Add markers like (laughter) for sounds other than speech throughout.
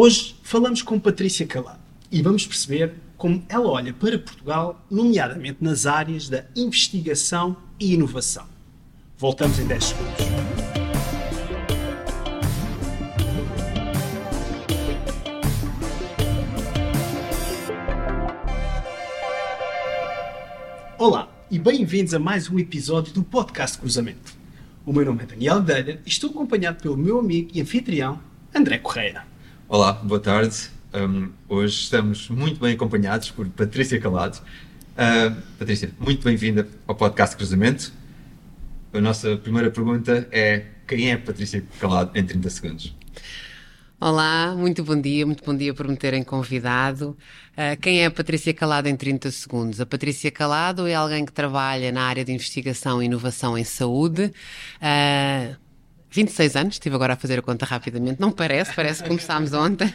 Hoje falamos com Patrícia Calado e vamos perceber como ela olha para Portugal, nomeadamente nas áreas da investigação e inovação. Voltamos em 10 segundos. Olá e bem-vindos a mais um episódio do Podcast Cruzamento. O meu nome é Daniel Delha e estou acompanhado pelo meu amigo e anfitrião André Correia. Olá, boa tarde. Um, hoje estamos muito bem acompanhados por Patrícia Calado. Uh, Patrícia, muito bem-vinda ao podcast Cruzamento. A nossa primeira pergunta é: quem é Patrícia Calado em 30 segundos? Olá, muito bom dia, muito bom dia por me terem convidado. Uh, quem é a Patrícia Calado em 30 segundos? A Patrícia Calado é alguém que trabalha na área de investigação e inovação em saúde. Uh, 26 anos, estive agora a fazer a conta rapidamente, não parece, parece que começámos ontem.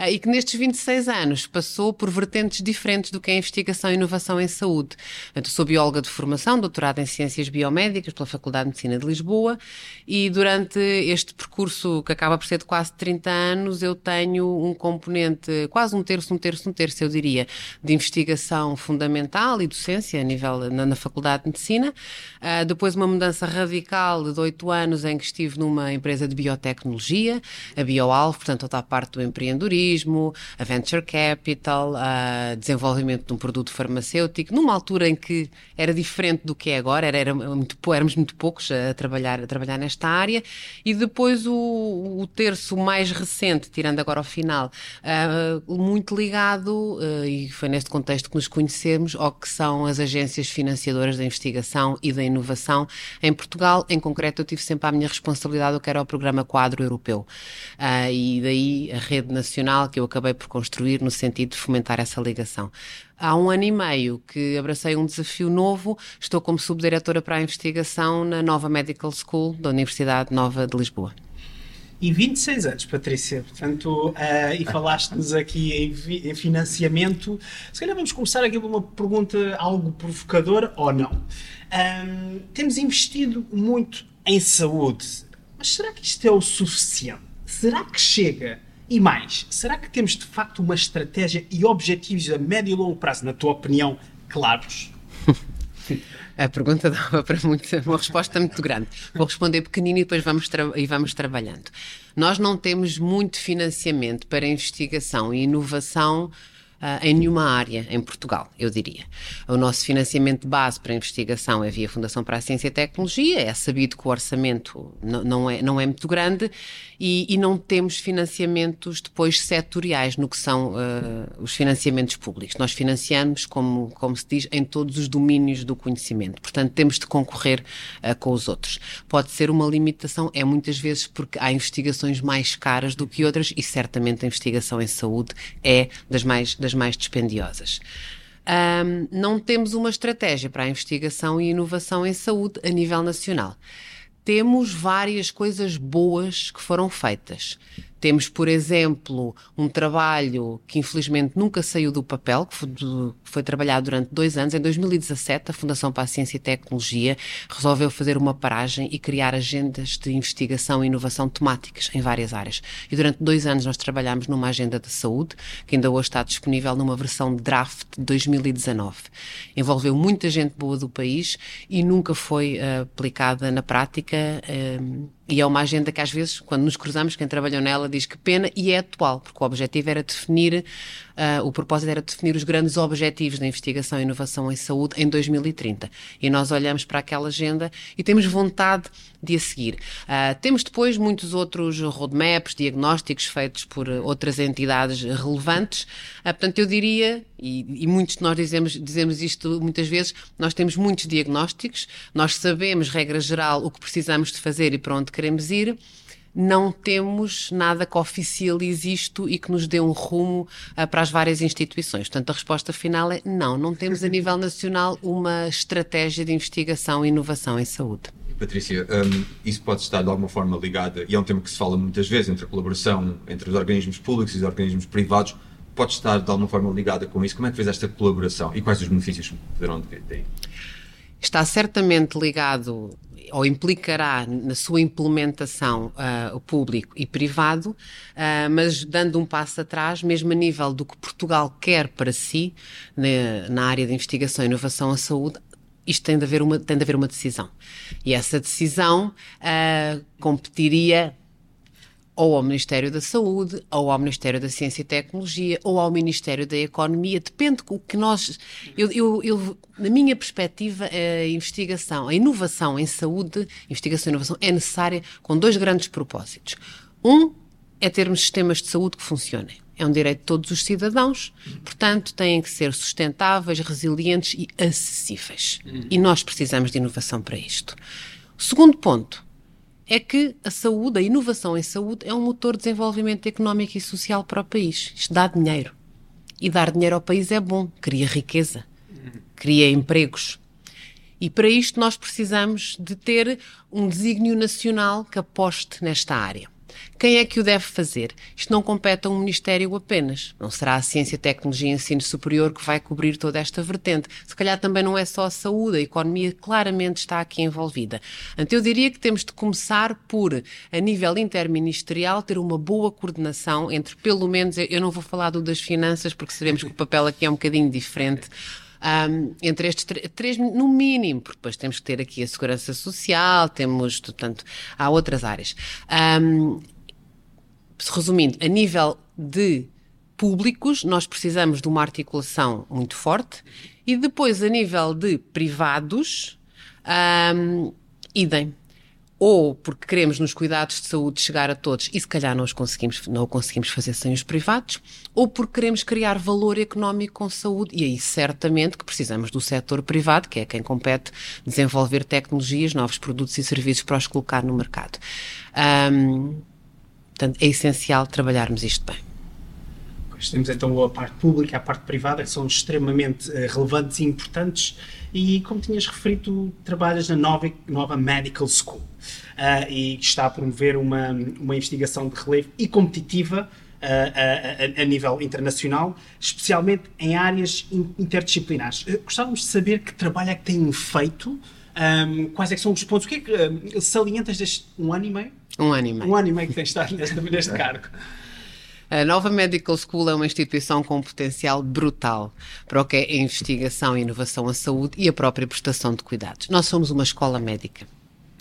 Ah, e que nestes 26 anos passou por vertentes diferentes do que é investigação e inovação em saúde. Eu sou bióloga de formação, doutorada em Ciências Biomédicas pela Faculdade de Medicina de Lisboa e durante este percurso que acaba por ser de quase 30 anos eu tenho um componente, quase um terço, um terço, um terço, eu diria, de investigação fundamental e docência a nível na, na Faculdade de Medicina. Uh, depois uma mudança radical de 8 anos em que estive numa empresa de biotecnologia, a BioAlvo, portanto toda a parte do empreendedorismo, empreendedorismo, a venture capital, a desenvolvimento de um produto farmacêutico, numa altura em que era diferente do que é agora, era, era muito, éramos muito poucos a trabalhar, a trabalhar nesta área, e depois o, o terço mais recente, tirando agora ao final, uh, muito ligado, uh, e foi neste contexto que nos conhecemos, ao que são as agências financiadoras da investigação e da inovação em Portugal. Em concreto, eu tive sempre a minha responsabilidade, o que era o programa Quadro Europeu. Uh, e daí a rede nacional que eu acabei por construir no sentido de fomentar essa ligação. Há um ano e meio que abracei um desafio novo, estou como subdiretora para a investigação na nova Medical School da Universidade Nova de Lisboa e 26 anos, Patrícia. Portanto, uh, e falaste-nos aqui em, em, financiamento. Se calhar vamos começar aqui com uma pergunta algo provocadora ou não. Um, temos investido muito em saúde, mas será que isto é o suficiente? Será que chega e mais, será que temos de facto uma estratégia e objetivos a médio e longo prazo, na tua opinião, claros? (laughs) A pergunta dava para muito, uma resposta muito grande. Vou responder pequenino e depois vamos, e vamos trabalhando. Nós não temos muito financiamento para investigação e inovação uh, em nenhuma área em Portugal, eu diria. O nosso financiamento de base para a investigação é via Fundação para a Ciência e Tecnologia, é sabido que o orçamento não, é, não é muito grande e, e, não temos financiamentos depois setoriais no que são uh, os financiamentos públicos. Nós financiamos, como, como se diz, em todos os domínios do conhecimento. Portanto, temos de concorrer uh, com os outros. Pode ser uma limitação, é muitas vezes porque há investigações mais caras do que outras e certamente a investigação em saúde é das mais, das mais dispendiosas. Um, não temos uma estratégia para a investigação e inovação em saúde a nível nacional temos várias coisas boas que foram feitas. Temos, por exemplo, um trabalho que infelizmente nunca saiu do papel, que foi, foi, trabalhado durante dois anos. Em 2017, a Fundação para a Ciência e Tecnologia resolveu fazer uma paragem e criar agendas de investigação e inovação temáticas em várias áreas. E durante dois anos nós trabalhámos numa agenda de saúde, que ainda hoje está disponível numa versão draft de 2019. Envolveu muita gente boa do país e nunca foi uh, aplicada na prática. Uh, e é uma agenda que às vezes, quando nos cruzamos, quem trabalhou nela diz que pena e é atual, porque o objetivo era definir uh, o propósito era definir os grandes objetivos da investigação e inovação em saúde em 2030. E nós olhamos para aquela agenda e temos vontade de a seguir. Uh, temos depois muitos outros roadmaps, diagnósticos feitos por outras entidades relevantes. Uh, portanto, eu diria, e, e, muitos de nós dizemos, dizemos isto muitas vezes, nós temos muitos diagnósticos, nós sabemos, regra geral, o que precisamos de fazer e para onde queremos ir não temos nada que oficialize isto e que nos dê um rumo uh, para as várias instituições. Portanto, a resposta final é não, não temos a nível nacional uma estratégia de investigação e inovação em saúde. Patrícia, um, isso pode estar de alguma forma ligado, e é um tema que se fala muitas vezes, entre a colaboração entre os organismos públicos e os organismos privados, pode estar de alguma forma ligada com isso. Como é que fez esta colaboração e quais os benefícios poderão ter? Está certamente ligado ou implicará na sua implementação uh, público e privado, uh, mas dando um passo atrás, mesmo a nível do que Portugal quer para si, na, na área de investigação inovação à saúde, isto tem de haver uma, tem de haver uma decisão. E essa decisão uh, competiria ou ao Ministério da Saúde, ou ao Ministério da Ciência e Tecnologia, ou ao Ministério da Economia, depende do que nós. Eu, eu, eu, na minha perspectiva, a investigação, a inovação em saúde, investigação e inovação, é necessária com dois grandes propósitos. Um é termos sistemas de saúde que funcionem. É um direito de todos os cidadãos, portanto, têm que ser sustentáveis, resilientes e acessíveis. E nós precisamos de inovação para isto. Segundo ponto é que a saúde, a inovação em saúde, é um motor de desenvolvimento económico e social para o país. Isto dá dinheiro. E dar dinheiro ao país é bom, cria riqueza, cria empregos. E para isto nós precisamos de ter um desígnio nacional que aposte nesta área. Quem é que o deve fazer? Isto não compete a um Ministério apenas. Não será a Ciência, Tecnologia e Ensino Superior que vai cobrir toda esta vertente. Se calhar também não é só a saúde, a economia claramente está aqui envolvida. Então eu diria que temos de começar por, a nível interministerial, ter uma boa coordenação entre, pelo menos, eu não vou falar do das finanças, porque sabemos que o papel aqui é um bocadinho diferente. Um, entre estes três, no mínimo, porque depois temos que ter aqui a segurança social, temos, portanto, há outras áreas. Um, resumindo, a nível de públicos, nós precisamos de uma articulação muito forte e depois, a nível de privados, um, idem ou porque queremos nos cuidados de saúde chegar a todos e se calhar não os conseguimos, não o conseguimos fazer sem os privados, ou porque queremos criar valor económico com saúde e aí certamente que precisamos do setor privado, que é quem compete desenvolver tecnologias, novos produtos e serviços para os colocar no mercado. Um, Portanto, é essencial trabalharmos isto bem. Temos então a parte pública e a parte privada, que são extremamente uh, relevantes e importantes. E como tinhas referido, trabalhas na nova, nova Medical School uh, e está a promover uma, uma investigação de relevo e competitiva uh, a, a, a, nível internacional, especialmente em áreas interdisciplinares. gostávamos de saber que trabalho é que têm feito, um, quais é que são os pontos, o que é que salientas deste um ano e meio? Um ano e meio. Um ano e meio que tem estado neste, neste (laughs) cargo. A nova Medical School é uma instituição com um potencial brutal para o que é a investigação inovação à saúde e a própria prestação de cuidados. Nós somos uma escola médica.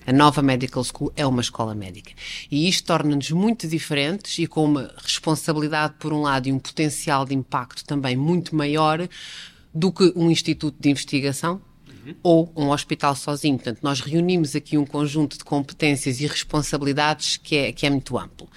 A nova Medical School é uma escola médica. E isto torna-nos muito diferentes e com uma responsabilidade, por um lado, e um potencial de impacto também muito maior do que um instituto de investigação, uhum. ou um hospital sozinho. Portanto, nós reunimos aqui um conjunto de competências e responsabilidades que é, que é muito amplo.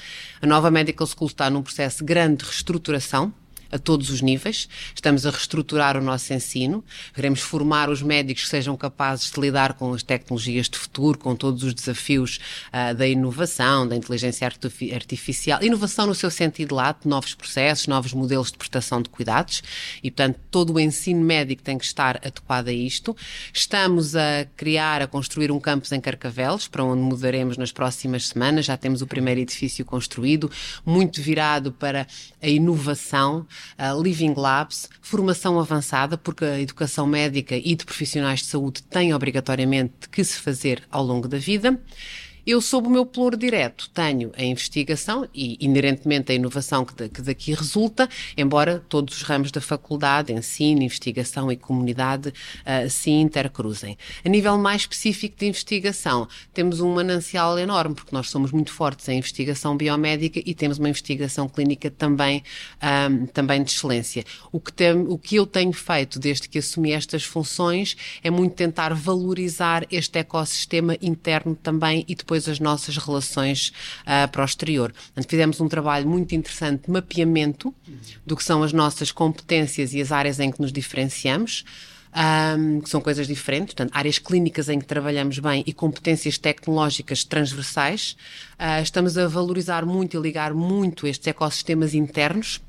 A nova Medical School está num processo de grande reestruturação a todos os níveis. Estamos a reestruturar o nosso ensino. Queremos formar os médicos que sejam capazes de lidar com as tecnologias de futuro, com todos os desafios uh, da inovação, da inteligência artificial. Inovação no seu sentido lato, novos processos, novos modelos de prestação de cuidados e, portanto, todo o ensino médico tem que estar adequado a isto. Estamos a criar, a construir um campus em Carcavelos, para onde mudaremos nas próximas semanas. Já temos o primeiro edifício construído, muito virado para a inovação uh, Living Labs, formação avançada, porque a educação médica e de profissionais de saúde tem obrigatoriamente que se fazer ao longo da vida. Eu, sob o meu pluro direto, tenho a investigação e, inerentemente, a inovação que, que daqui resulta, embora todos os ramos da faculdade, ensino, investigação e comunidade, uh, se intercruzem. A nível mais específico de investigação, temos um manancial enorme, porque nós somos muito fortes em investigação biomédica e temos uma investigação clínica também, um, também de excelência. O que, tem, o que eu tenho feito desde que assumi estas funções é muito tentar valorizar este ecossistema interno também e depois depois as nossas relações uh, para o exterior. Portanto, fizemos um trabalho muito interessante de mapeamento do que são as nossas competências e as áreas em que nos diferenciamos. Um, que são coisas diferentes, portanto, áreas clínicas em que trabalhamos bem e competências tecnológicas transversais. Uh, estamos a valorizar muito e ligar muito estes ecossistemas internos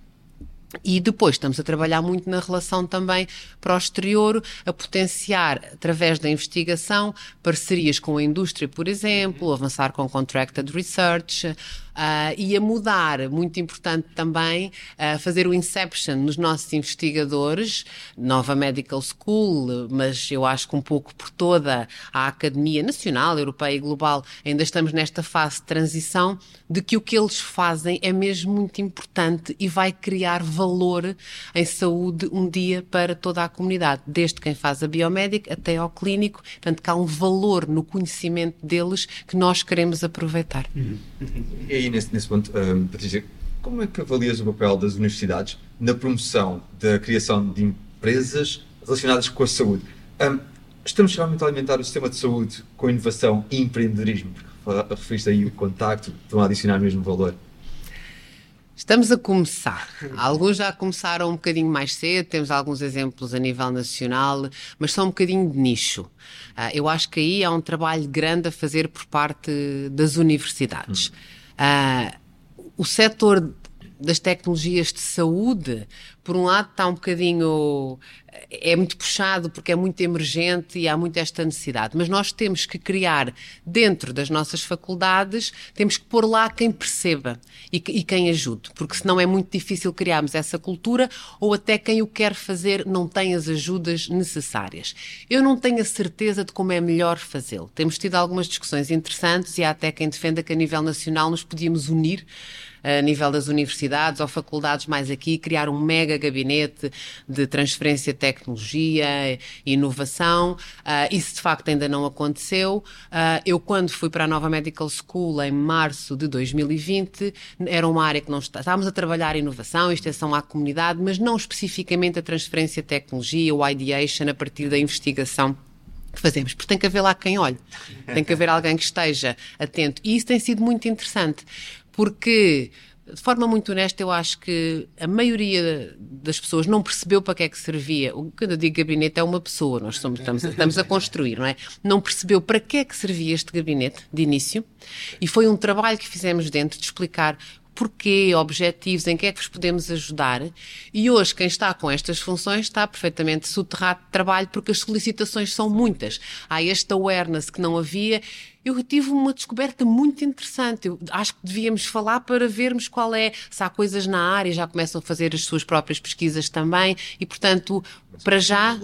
e depois estamos a trabalhar muito na relação também para o exterior, a potenciar, através da investigação, parcerias com a indústria, por exemplo, avançar com contracted research, Uh, e a mudar, muito importante também, uh, fazer o inception nos nossos investigadores, Nova Medical School, mas eu acho que um pouco por toda a Academia Nacional, Europeia e Global, ainda estamos nesta fase de transição, de que o que eles fazem é mesmo muito importante e vai criar valor em saúde um dia para toda a comunidade, desde quem faz a biomédica até ao clínico, portanto que há um valor no conhecimento deles que nós queremos aproveitar. Uhum. (laughs) Aí, nesse, nesse ponto, um, Patrícia, como é que avalias o papel das universidades na promoção da criação de empresas relacionadas com a saúde? Um, estamos realmente a alimentar o sistema de saúde com inovação e empreendedorismo, porque referiste aí o contacto, estão a adicionar mesmo valor. Estamos a começar. Alguns já começaram um bocadinho mais cedo, temos alguns exemplos a nível nacional, mas são um bocadinho de nicho. Uh, eu acho que aí há um trabalho grande a fazer por parte das universidades. Uh, o setor das tecnologias de saúde, por um lado, está um bocadinho. é muito puxado porque é muito emergente e há muito esta necessidade. Mas nós temos que criar, dentro das nossas faculdades, temos que pôr lá quem perceba e, e quem ajude, porque senão é muito difícil criarmos essa cultura ou até quem o quer fazer não tem as ajudas necessárias. Eu não tenho a certeza de como é melhor fazê-lo. Temos tido algumas discussões interessantes e há até quem defenda que a nível nacional nos podíamos unir a nível das universidades ou faculdades mais aqui, criar um mega gabinete de transferência de tecnologia, inovação. Uh, isso de facto ainda não aconteceu. Uh, eu, quando fui para a Nova Medical School em março de 2020, era uma área que não está, estávamos a trabalhar inovação, extensão à comunidade, mas não especificamente a transferência de tecnologia, o ideation a partir da investigação que fazemos, porque tem que haver lá quem olhe, tem que haver alguém que esteja atento. E isso tem sido muito interessante, porque de forma muito honesta, eu acho que a maioria das pessoas não percebeu para que é que servia. Quando eu digo gabinete, é uma pessoa, nós somos, estamos, estamos a construir, não é? Não percebeu para que é que servia este gabinete de início e foi um trabalho que fizemos dentro de explicar porquê, objetivos, em que é que vos podemos ajudar. E hoje, quem está com estas funções está perfeitamente soterrado de trabalho porque as solicitações são muitas. Há este awareness que não havia. Eu tive uma descoberta muito interessante. Eu acho que devíamos falar para vermos qual é, se há coisas na área, já começam a fazer as suas próprias pesquisas também, e portanto, para já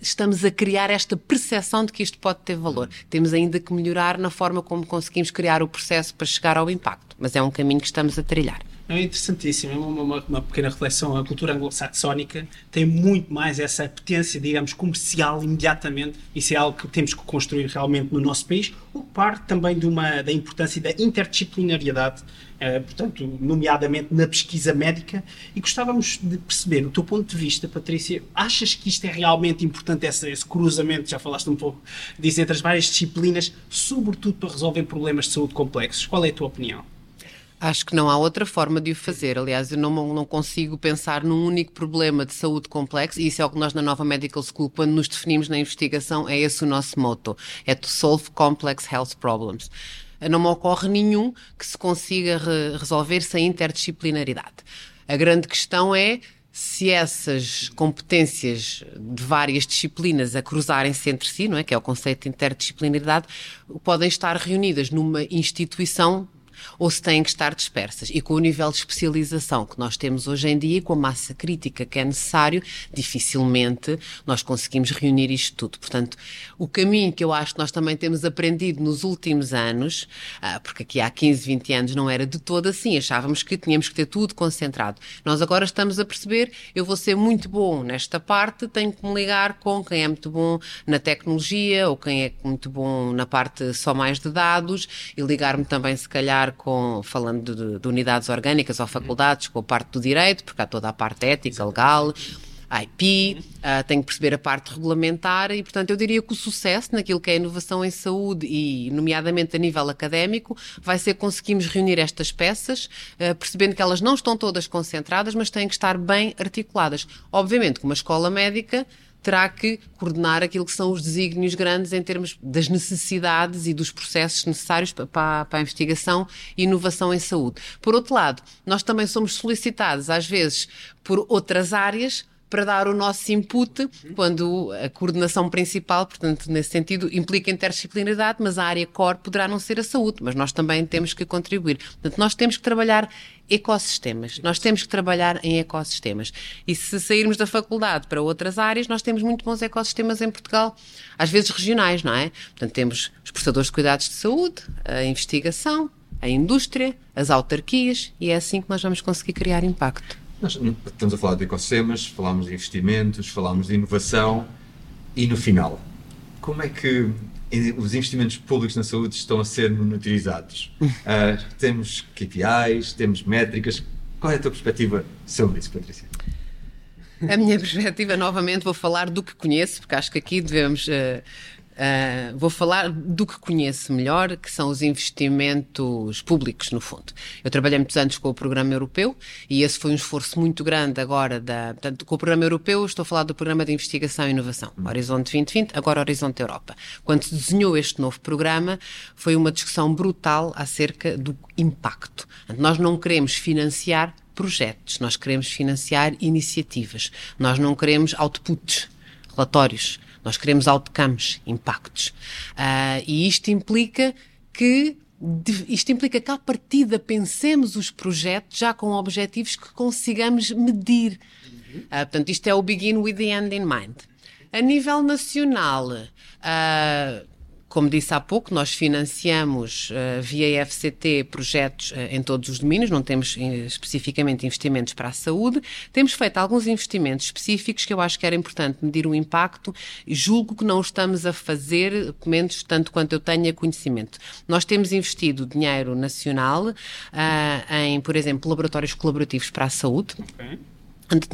estamos a criar esta percepção de que isto pode ter valor. Temos ainda que melhorar na forma como conseguimos criar o processo para chegar ao impacto, mas é um caminho que estamos a trilhar. É interessantíssimo, é uma, uma, uma, pequena reflexão. A cultura anglo-saxónica tem muito mais essa potência, digamos, comercial imediatamente. Isso é algo que temos que construir realmente no nosso país. O que parte também de uma, da importância da interdisciplinariedade, eh, portanto, nomeadamente na pesquisa médica. E gostávamos de perceber, do teu ponto de vista, Patrícia, achas que isto é realmente importante, esse, esse cruzamento, já falaste um pouco disso, entre as várias disciplinas, sobretudo para resolver problemas de saúde complexos? Qual é a tua opinião? Acho que não há outra forma de o fazer. Aliás, eu não, não consigo pensar num único problema de saúde complexo, e isso é o que nós na Nova Medical School, quando nos definimos na investigação, é esse o nosso motto: é to solve complex health problems. Não me ocorre nenhum que se consiga re resolver sem interdisciplinaridade. A grande questão é se essas competências de várias disciplinas a cruzarem-se entre si, não é? que é o conceito de interdisciplinaridade, podem estar reunidas numa instituição ou se têm que estar dispersas. E com o nível de especialização que nós temos hoje em dia e com a massa crítica que é necessário, dificilmente nós conseguimos reunir isto tudo. Portanto, o caminho que eu acho que nós também temos aprendido nos últimos anos, ah, porque aqui há 15, 20 anos não era de todo assim, achávamos que tínhamos que ter tudo concentrado. Nós agora estamos a perceber, eu vou ser muito bom nesta parte, tenho que me ligar com quem é muito bom na tecnologia ou quem é muito bom na parte só mais de dados e ligar-me também, se calhar, com, falando de, de unidades orgânicas ou faculdades, com a parte do direito, porque há toda a parte ética, legal, IP, uh, tenho que perceber a parte regulamentar e, portanto, eu diria que o sucesso naquilo que é inovação em saúde e, nomeadamente, a nível académico, vai ser conseguirmos reunir estas peças, uh, percebendo que elas não estão todas concentradas, mas têm que estar bem articuladas. Obviamente, que uma escola médica terá que coordenar aquilo que são os desígnios grandes em termos das necessidades e dos processos necessários para, para, a investigação e inovação em saúde. Por outro lado, nós também somos solicitados, às vezes, por outras áreas para dar o nosso input quando a coordenação principal, portanto, nesse sentido, implica interdisciplinaridade, mas a área core poderá não ser a saúde, mas nós também temos que contribuir. Portanto, nós temos que trabalhar ecossistemas. Nós temos que trabalhar em ecossistemas. E se sairmos da faculdade para outras áreas, nós temos muito bons ecossistemas em Portugal, às vezes regionais, não é? Portanto, temos os prestadores de cuidados de saúde, a investigação, a indústria, as autarquias, e é assim que nós vamos conseguir criar impacto. Nós estamos a falar de ecossistemas, falámos de investimentos, falámos de inovação, e no final, como é que os investimentos públicos na saúde estão a ser monitorizados? uh, (laughs) temos KPIs, temos métricas. Qual é a tua perspectiva sobre isso, Patrícia? A minha perspectiva, novamente, vou falar do que conheço, porque acho que aqui devemos uh, Uh, vou falar do que conheço melhor, que são os investimentos públicos, no fundo. Eu trabalhei muitos anos com o Programa Europeu e esse foi um esforço muito grande agora. Da, portanto, com o Programa Europeu, estou a falar do Programa de Investigação e Inovação, Horizonte 2020, agora Horizonte Europa. Quando se desenhou este novo programa, foi uma discussão brutal acerca do impacto. Nós não queremos financiar projetos, nós queremos financiar iniciativas, nós não queremos outputs, relatórios nós queremos outcomes, impactos. Uh, e isto implica que isto implica que, à partida, pensemos os projetos já com objetivos que consigamos medir. Uh, portanto, isto é o begin with the end in mind. A nível nacional, uh, como disse há pouco, nós financiamos uh, via FCT projetos uh, em todos os domínios, não temos uh, especificamente investimentos para a saúde. Temos feito alguns investimentos específicos que eu acho que era importante medir o impacto julgo que não estamos a fazer, pelo menos tanto quanto eu tenha conhecimento. Nós temos investido dinheiro nacional em, por exemplo, laboratórios colaborativos para a saúde. Okay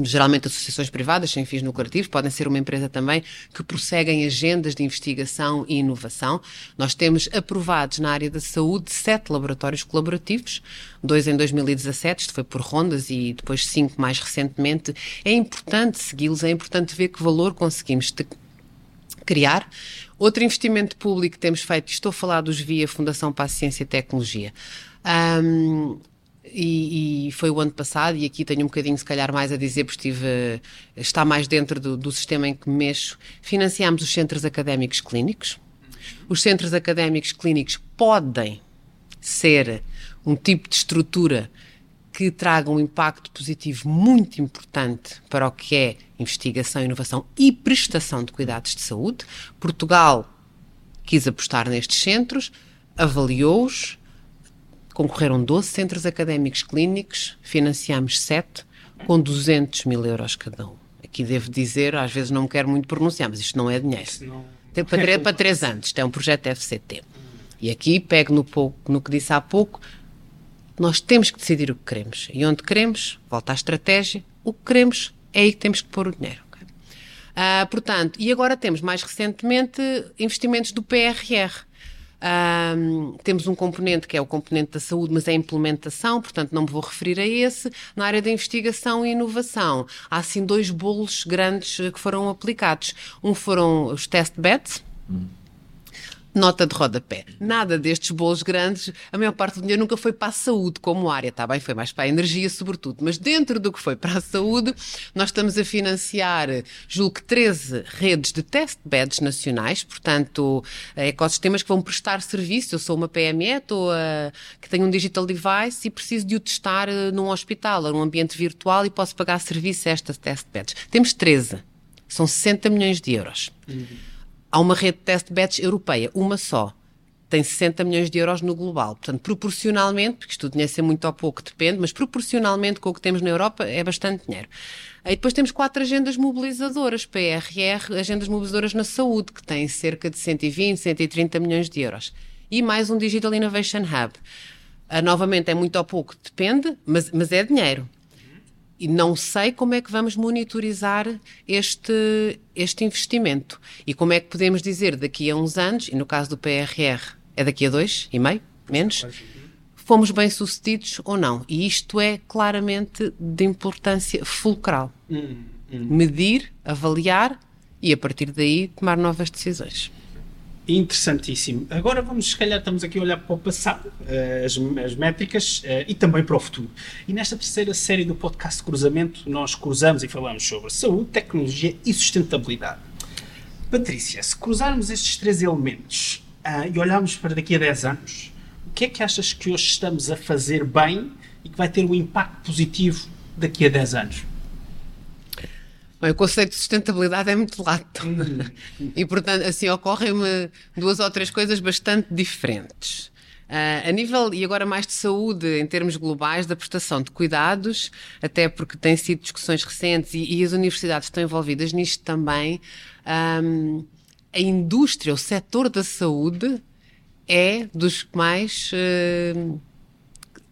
geralmente associações privadas sem fins lucrativos, podem ser uma empresa também que prosseguem agendas de investigação e inovação. Nós temos aprovados na área da saúde sete laboratórios colaborativos, dois em 2017, isto foi por rondas, e depois cinco mais recentemente. É importante segui-los, é importante ver que valor conseguimos criar. Outro investimento público que temos feito, estou a falar dos via Fundação para a Ciência e Tecnologia. Um, e, e, foi o ano passado, e aqui tenho um bocadinho, se calhar, mais a dizer, porque estive, está mais dentro do, do sistema em que mexo. Financiámos os centros académicos clínicos. Os centros académicos clínicos podem ser um tipo de estrutura que traga um impacto positivo muito importante para o que é investigação, inovação e prestação de cuidados de saúde. Portugal quis apostar nestes centros, avaliou-os, Concorreram 12 centros académicos clínicos, financiámos 7, com 200 mil euros cada um. Aqui devo dizer, às vezes não me quero muito pronunciar, mas isto não é dinheiro. Não... Para, três, para três anos, isto é um projeto FCT. E aqui pego no, pouco, no que disse há pouco, nós temos que decidir o que queremos. E onde queremos, volta à estratégia, o que queremos é aí que temos que pôr o dinheiro. Okay? Uh, portanto, e agora temos mais recentemente investimentos do PRR. Um, temos um componente que é o componente da saúde, mas é implementação, portanto não me vou referir a esse. Na área da investigação e inovação, há assim dois bolos grandes que foram aplicados. Um foram os test beds. Hum nota de rodapé. Nada destes bolos grandes, a maior parte do dinheiro nunca foi para a saúde como área, está bem? Foi mais para a energia, sobretudo. Mas dentro do que foi para a saúde, nós estamos a financiar, julgo que 13 redes de test beds nacionais, portanto, ecossistemas que vão prestar serviço. Eu sou uma PME, estou a, que tenho um digital device e preciso de o testar eh, num hospital, num ambiente virtual e posso pagar serviço a estas test beds. Temos 13. São 60 milhões de euros. Uhum. Há uma rede de test beds europeia, uma só. Tem 60 milhões de euros no global. Portanto, proporcionalmente, porque isto dinheiro ser muito ou pouco, depende, mas proporcionalmente com o que temos na Europa é bastante dinheiro. Aí depois temos quatro agendas mobilizadoras, PRR, agendas mobilizadoras na saúde, que têm cerca de 120, 130 milhões de euros. E mais um Digital Innovation Hub. Uh, novamente, é muito ou pouco, depende, mas, mas é dinheiro e não sei como é que vamos monitorizar este, este investimento e como é que podemos dizer daqui a uns anos, e no caso do PRR é daqui a dois e meio, menos, fomos bem sucedidos ou não. E isto é claramente de importância fulcral. Hum, hum. Medir, avaliar e a partir daí tomar novas decisões. Interessantíssimo. Agora vamos, se calhar, estamos aqui a olhar para o passado, eh, as, as métricas eh, e também para o futuro. E nesta terceira série do podcast Cruzamento, nós cruzamos e falamos sobre saúde, tecnologia e sustentabilidade. Patrícia, se cruzarmos estes três elementos uh, e olharmos para daqui a 10 anos, o que é que achas que hoje estamos a fazer bem e que vai ter um impacto positivo daqui a 10 anos? Bem, o conceito de sustentabilidade é muito lato. e, portanto, assim, ocorrem-me duas ou três coisas bastante diferentes. Uh, a nível, e agora mais de saúde, em termos globais, da prestação de cuidados, até porque têm sido discussões recentes e, e as universidades estão envolvidas nisto também, um, a indústria, o setor da saúde é dos mais. Uh,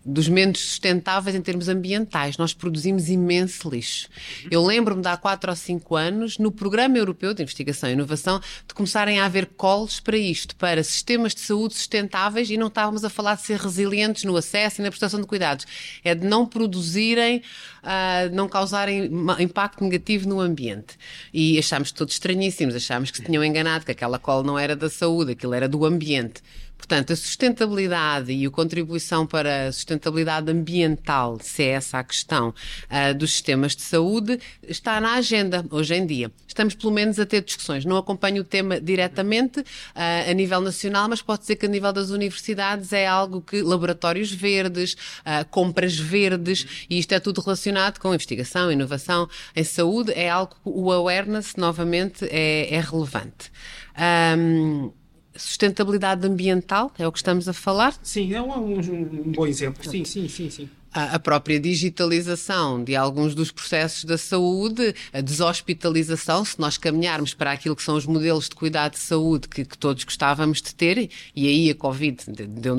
dos menos sustentáveis em termos ambientais. Nós produzimos imenso lixo. Eu lembro-me de há 4 ou 5 anos, no Programa Europeu de Investigação e Inovação, de começarem a haver calls para isto, para sistemas de saúde sustentáveis e não estávamos a falar de ser resilientes no acesso e na prestação de cuidados. É de não produzirem, uh, não causarem impacto negativo no ambiente. E achámos todos estranhíssimos, achámos que se tinham enganado, que aquela call não era da saúde, aquilo era do ambiente. Portanto, a sustentabilidade e a contribuição para a sustentabilidade ambiental, se é essa a questão uh, dos sistemas de saúde, está na agenda hoje em dia. Estamos, pelo menos, a ter discussões. Não acompanho o tema diretamente uh, a nível nacional, mas pode ser que a nível das universidades é algo que laboratórios verdes, uh, compras verdes, e isto é tudo relacionado com investigação, inovação em saúde, é algo que o awareness, novamente, é, é relevante. Um, sustentabilidade ambiental, é o que estamos a falar? Sim, é um, um, bom exemplo. Sim, sim, sim, sim a própria digitalização de alguns dos processos da saúde, a deshospitalização, se nós caminharmos para aquilo que são os modelos de cuidado de saúde que, que todos gostávamos de ter, e aí a Covid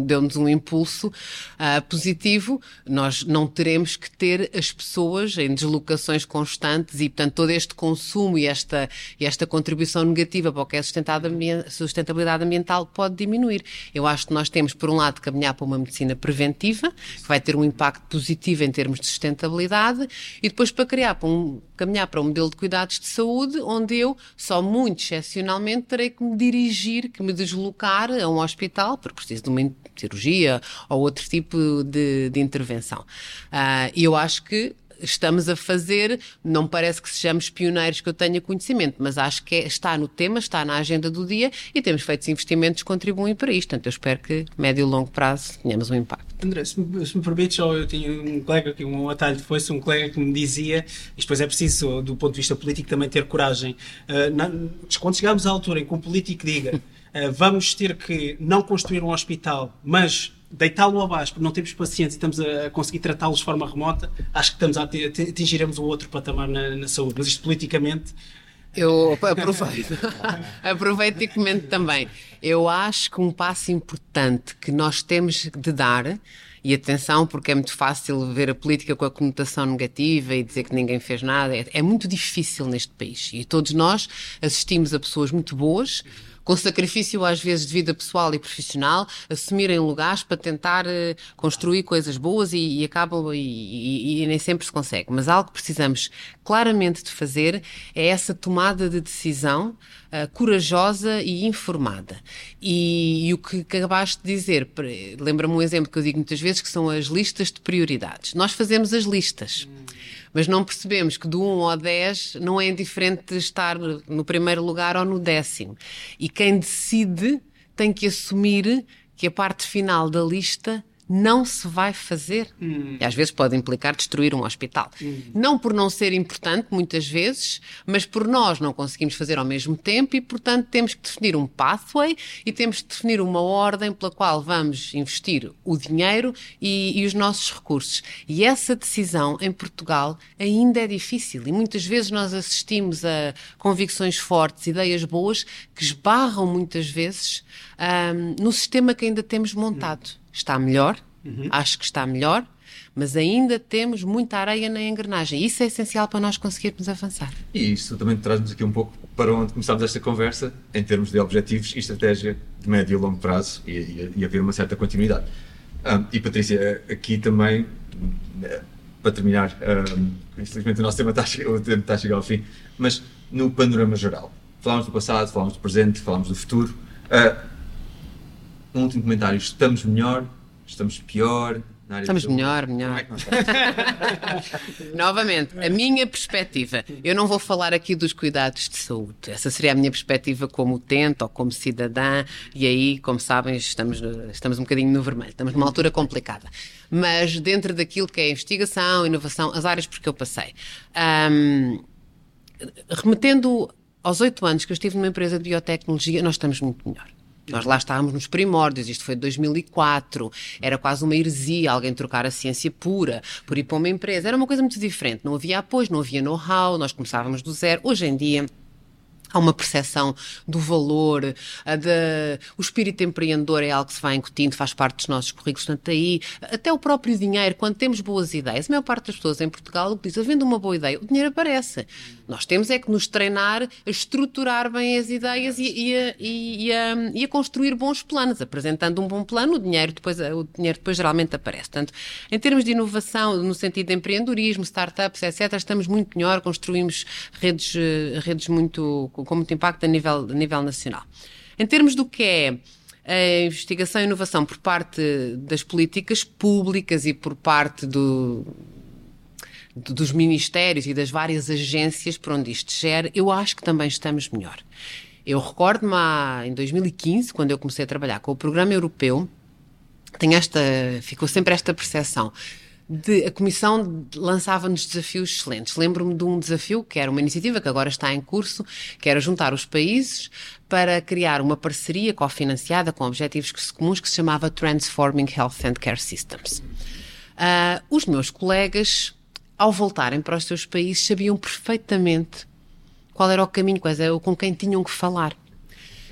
deu-nos um impulso uh, positivo, nós não teremos que ter as pessoas em deslocações constantes e, portanto, todo este consumo e esta, e esta contribuição negativa para o que é sustentabilidade ambiental pode diminuir. Eu acho que nós temos, por um lado, de caminhar para uma medicina preventiva, que vai ter um impacto positivo em termos de sustentabilidade e depois para criar, para um, caminhar para um modelo de cuidados de saúde onde eu, só muito excepcionalmente, terei que me dirigir, que me deslocar a um hospital porque preciso de uma cirurgia ou outro tipo de, de intervenção. Uh, e eu acho que estamos a fazer, não parece que sejamos pioneiros que eu tenha conhecimento, mas acho que é, está no tema, está na agenda do dia e temos feito investimentos que contribuem para isto. Portanto, eu espero que médio e longo prazo tenhamos um impacto. André, se me, se me permites, eu tinha um colega, que um atalho foi um colega que me dizia, e depois é preciso, do ponto de vista político, também ter coragem. Uh, na, quando chegarmos à altura em que um político diga uh, (laughs) vamos ter que não construir um hospital, mas deitá-lo abaixo porque não temos pacientes e estamos a conseguir tratá-los de forma remota, acho que estamos a atingiremos o outro patamar na, na saúde. Mas isto politicamente. Eu aproveito. (laughs) aproveito e comento também. Eu acho que um passo importante que nós temos de dar e atenção, porque é muito fácil ver a política com a conotação negativa e dizer que ninguém fez nada. É, é muito difícil neste país. E todos nós assistimos a pessoas muito boas com sacrifício às vezes de vida pessoal e profissional, assumirem lugares para tentar uh, construir coisas boas e, e acabam e, e, e, nem sempre se consegue. Mas algo que precisamos claramente de fazer é essa tomada de decisão uh, corajosa e informada. E, o que acabaste de dizer, lembra-me um exemplo que eu digo muitas vezes, que são as listas de prioridades. Nós fazemos as listas. Hum mas não percebemos que do 1 ao 10 não é indiferente de estar no primeiro lugar ou no décimo. E quem decide tem que assumir que a parte final da lista não se vai fazer. Hum. E às vezes pode implicar destruir um hospital. Hum. Não por não ser importante, muitas vezes, mas por nós não conseguimos fazer ao mesmo tempo e, portanto, temos que definir um pathway e temos que definir uma ordem pela qual vamos investir o dinheiro e, e os nossos recursos. E essa decisão em Portugal ainda é difícil e muitas vezes nós assistimos a convicções fortes, ideias boas que esbarram muitas vezes um, no sistema que ainda temos montado. Hum está melhor, uhum. acho que está melhor, mas ainda temos muita areia na engrenagem. Isso é essencial para nós conseguirmos avançar. E isso também traz-nos aqui um pouco para onde começámos esta conversa, em termos de objetivos e estratégia de médio e longo prazo e, e, e haver uma certa continuidade. Um, e Patrícia, aqui também, para terminar, um, infelizmente o nosso tema está, o tempo está a chegar ao fim, mas no panorama geral, falámos do passado, falámos do presente, falámos do futuro, Uh, um último comentário. Estamos melhor? Estamos pior? Estamos melhor, melhor. É (laughs) (laughs) Novamente, a minha perspectiva. Eu não vou falar aqui dos cuidados de saúde. Essa seria a minha perspectiva como utente ou como cidadã. E aí, como sabem, estamos, estamos um bocadinho no vermelho. Estamos numa altura complicada. Mas dentro daquilo que é investigação, inovação, as áreas por que eu passei. Um, remetendo aos oito anos que eu estive numa empresa de biotecnologia, nós estamos muito melhor. Nós lá estávamos nos primórdios, isto foi de 2004, era quase uma heresia alguém trocar a ciência pura por ir para uma empresa. Era uma coisa muito diferente, não havia apoio, não havia know-how, nós começávamos do zero. Hoje em dia há uma percepção do valor, de, o espírito empreendedor é algo que se vai incutindo, faz parte dos nossos currículos, portanto aí, até o próprio dinheiro, quando temos boas ideias, a maior parte das pessoas em Portugal diz, havendo uma boa ideia, o dinheiro aparece. Nós temos é que nos treinar a estruturar bem as ideias e, e, a, e, a, e a construir bons planos. Apresentando um bom plano, o dinheiro depois, o dinheiro depois geralmente aparece. Portanto, em termos de inovação, no sentido de empreendedorismo, startups, etc., estamos muito melhor, construímos redes, eh, redes muito com muito impacto a nível, a nível nacional. Em termos do que é a investigação e inovação por parte das políticas públicas e por parte do, dos ministérios e das várias agências por onde isto gera, eu acho que também estamos melhor. Eu recordo-me em 2015, quando eu comecei a trabalhar com o programa europeu, tem esta, ficou sempre esta percepção de, a Comissão lançava-nos desafios excelentes. Lembro-me de um desafio que era uma iniciativa que agora está em curso, que era juntar os países para criar uma parceria cofinanciada com objetivos comuns que se chamava Transforming Health and Care Systems. Uh, os meus colegas, ao voltarem para os seus países, sabiam perfeitamente qual era o caminho, quais era, com quem tinham que falar.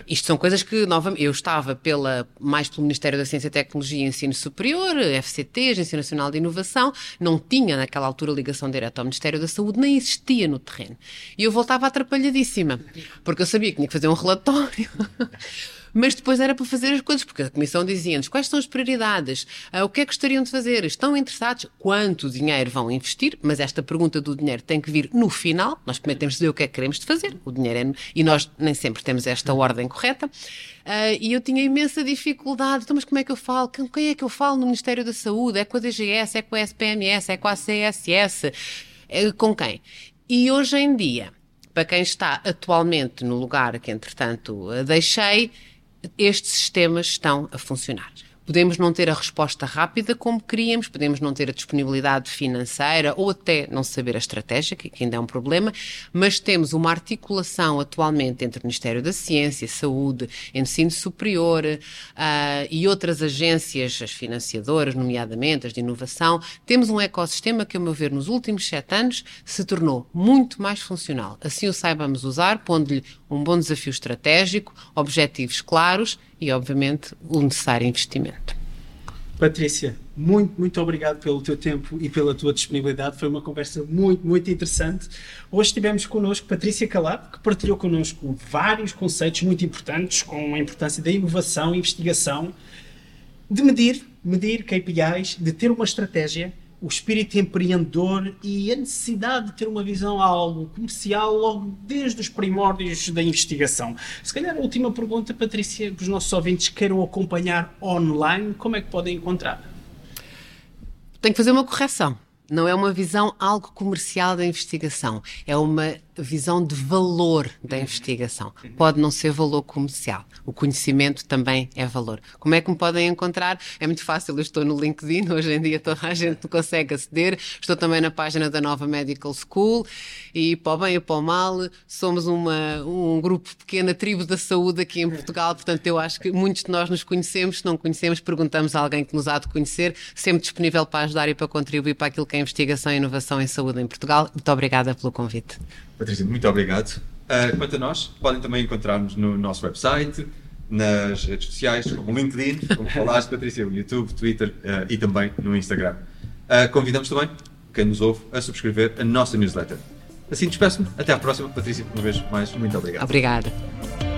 Isto são coisas que, novamente, eu estava pela, mais pelo Ministério da Ciência, Tecnologia e Ensino Superior, FCT, Agência Nacional de Inovação, não tinha naquela altura ligação direta ao Ministério da Saúde, nem existia no terreno. E eu voltava atrapalhadíssima, porque eu sabia que tinha que fazer um relatório. (laughs) mas depois era para fazer as coisas, porque a Comissão dizia-nos quais são as prioridades, uh, o que é que gostariam de fazer, estão interessados, quanto dinheiro vão investir, mas esta pergunta do dinheiro tem que vir no final, nós primeiro temos de dizer o que é que queremos de fazer, o dinheiro é, e nós nem sempre temos esta ordem correta, uh, e eu tinha imensa dificuldade, então mas como é que eu falo, com quem é que eu falo no Ministério da Saúde, é com a DGS, é com a SPMS, é com a CSS, é com quem? E hoje em dia, para quem está atualmente no lugar que entretanto deixei, estes sistemas estão a funcionar. Podemos não ter a resposta rápida como queríamos, podemos não ter a disponibilidade financeira ou até não saber a estratégia, que ainda é um problema, mas temos uma articulação atualmente entre o Ministério da Ciência, Saúde, Ensino Superior uh, e outras agências, as financiadoras, nomeadamente as de inovação. Temos um ecossistema que, a meu ver, nos últimos sete anos se tornou muito mais funcional. Assim o saibamos usar, pondo-lhe um bom desafio estratégico, objetivos claros e, obviamente, o necessário investimento. Patrícia, muito, muito obrigado pelo teu tempo e pela tua disponibilidade. Foi uma conversa muito, muito interessante. Hoje tivemos connosco Patrícia Calado, que partilhou connosco vários conceitos muito importantes, com a importância da inovação investigação, de medir, medir KPIs, de ter uma estratégia o espírito empreendedor e a necessidade de ter uma visão algo comercial logo desde os primórdios da investigação. Se calhar a última pergunta, Patrícia, que os nossos ouvintes queiram acompanhar online, como é que podem encontrar? Tenho que fazer uma correção. Não é uma visão algo comercial da investigação, é uma visão de valor da investigação. Pode não ser valor comercial. O conhecimento também é valor. Como é que me podem encontrar? É muito fácil, eu estou no LinkedIn, hoje em dia toda a gente consegue aceder. Estou também na página da Nova Medical School e para o bem e para o mal, somos uma, um grupo pequeno, tribo da saúde aqui em Portugal, portanto eu acho que muitos de nós nos conhecemos, se não conhecemos, perguntamos a alguém que nos há de conhecer, sempre disponível para ajudar e para contribuir para aquilo que é investigação e inovação em saúde em Portugal. Muito obrigada pelo convite. Patrícia, muito obrigado. Uh, quanto a nós, podem também encontrar-nos no nosso website, nas redes sociais, como LinkedIn, como falaste, Patrícia, YouTube, Twitter uh, e também no Instagram. Uh, convidamos também quem nos ouve a subscrever a nossa newsletter. Assim despeço-me. Até à próxima, Patrícia. Uma vez mais, muito obrigado. Obrigada.